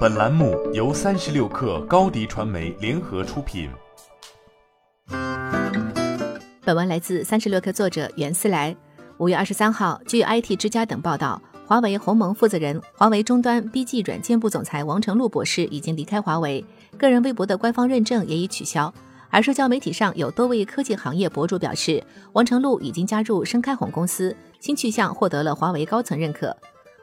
本栏目由三十六氪高低传媒联合出品。本文来自三十六氪作者袁思来。五月二十三号，据 IT 之家等报道，华为鸿蒙负责人、华为终端 BG 软件部总裁王成禄博士已经离开华为，个人微博的官方认证也已取消。而社交媒体上有多位科技行业博主表示，王成禄已经加入深开鸿公司，新去向获得了华为高层认可。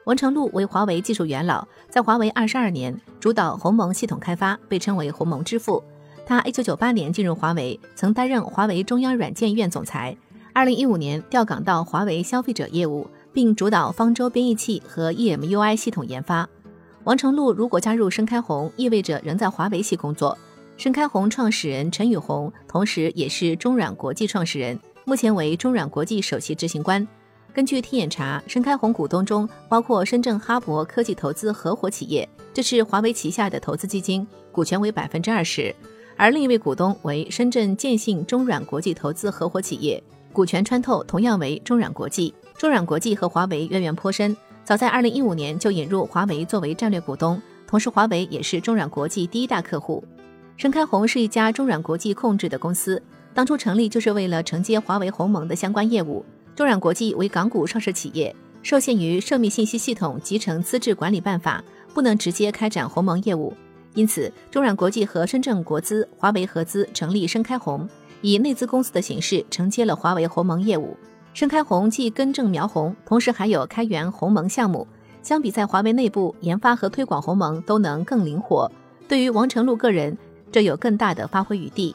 王成禄为华为技术元老，在华为二十二年，主导鸿蒙系统开发，被称为鸿蒙之父。他一九九八年进入华为，曾担任华为中央软件院总裁。二零一五年调岗到华为消费者业务，并主导方舟编译器和 EMUI 系统研发。王成禄如果加入深开宏，意味着仍在华为系工作。深开宏创始人陈宇红，同时也是中软国际创始人，目前为中软国际首席执行官。根据天眼查，深开宏股东中包括深圳哈勃科技投资合伙企业，这是华为旗下的投资基金，股权为百分之二十；而另一位股东为深圳建信中软国际投资合伙企业，股权穿透同样为中软国际。中软国际和华为渊源颇深，早在二零一五年就引入华为作为战略股东，同时华为也是中软国际第一大客户。深开宏是一家中软国际控制的公司，当初成立就是为了承接华为鸿蒙的相关业务。中软国际为港股上市企业，受限于涉密信息系统集成资质管理办法，不能直接开展鸿蒙业务。因此，中软国际和深圳国资、华为合资成立深开鸿，以内资公司的形式承接了华为鸿蒙业务。深开鸿既根正苗红，同时还有开源鸿蒙项目，相比在华为内部研发和推广鸿蒙都能更灵活。对于王成禄个人，这有更大的发挥余地。